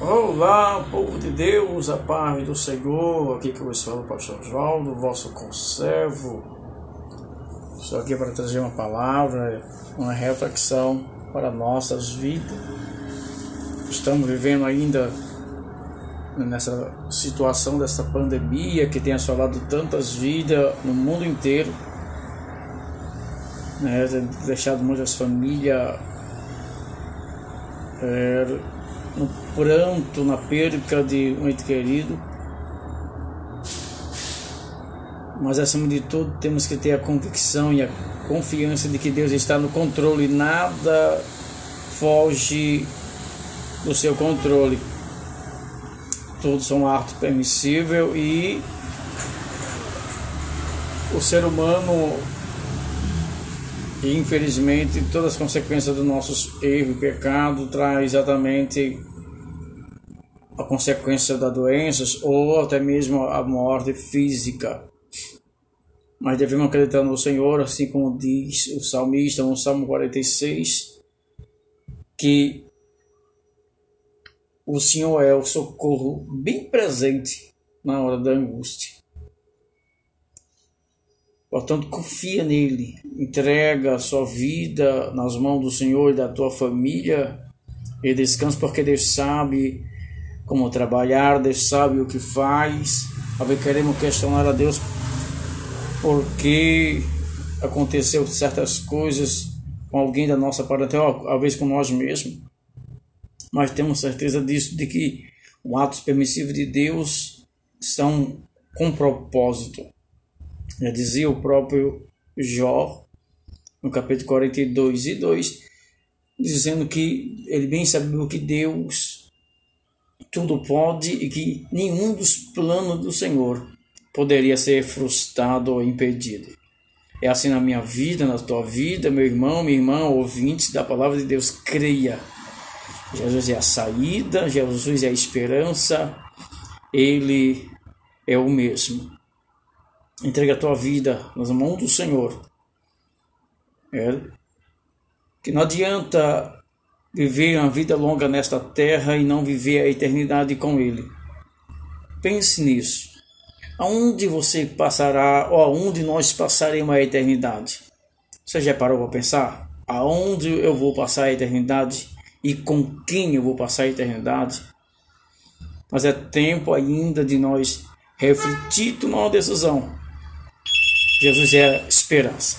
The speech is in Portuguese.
Olá, povo de Deus, a paz do Senhor. Aqui que eu falo o pastor Oswaldo, vosso conservo. Estou aqui para trazer uma palavra, uma reflexão para nossas vidas. Estamos vivendo ainda nessa situação dessa pandemia que tem assolado tantas vidas no mundo inteiro, né, deixado muitas famílias é, no pranto, na perca de um ente querido. Mas acima de tudo, temos que ter a convicção e a confiança de que Deus está no controle, nada foge do seu controle. Todos são atos permissíveis e o ser humano, infelizmente, todas as consequências dos nossos erros e pecados traz exatamente a consequência das doenças ou até mesmo a morte física. Mas devemos acreditar no Senhor, assim como diz o salmista no Salmo 46, que o Senhor é o socorro bem presente na hora da angústia. Portanto, confia nele, entrega a sua vida nas mãos do Senhor e da tua família e descansa, porque Deus sabe como trabalhar, Deus sabe o que faz. Vezes queremos questionar a Deus porque aconteceu certas coisas com alguém da nossa parentela, às vezes com nós mesmos. Mas temos certeza disso, de que os atos permissivos de Deus são com propósito. Já dizia o próprio Jó, no capítulo 42 e 2, dizendo que ele bem sabia que Deus tudo pode e que nenhum dos planos do Senhor poderia ser frustrado ou impedido. É assim na minha vida, na tua vida, meu irmão, minha irmã, ouvintes da palavra de Deus, creia. Jesus é a saída, Jesus é a esperança, Ele é o mesmo. Entrega a tua vida nas mãos do Senhor. É. Que não adianta viver uma vida longa nesta terra e não viver a eternidade com Ele. Pense nisso. Aonde você passará, ou aonde nós passaremos a eternidade? Você já parou para pensar? Aonde eu vou passar a eternidade e com quem eu vou passar a eternidade? Mas é tempo ainda de nós refletir, tomar uma decisão. Jesus é a esperança.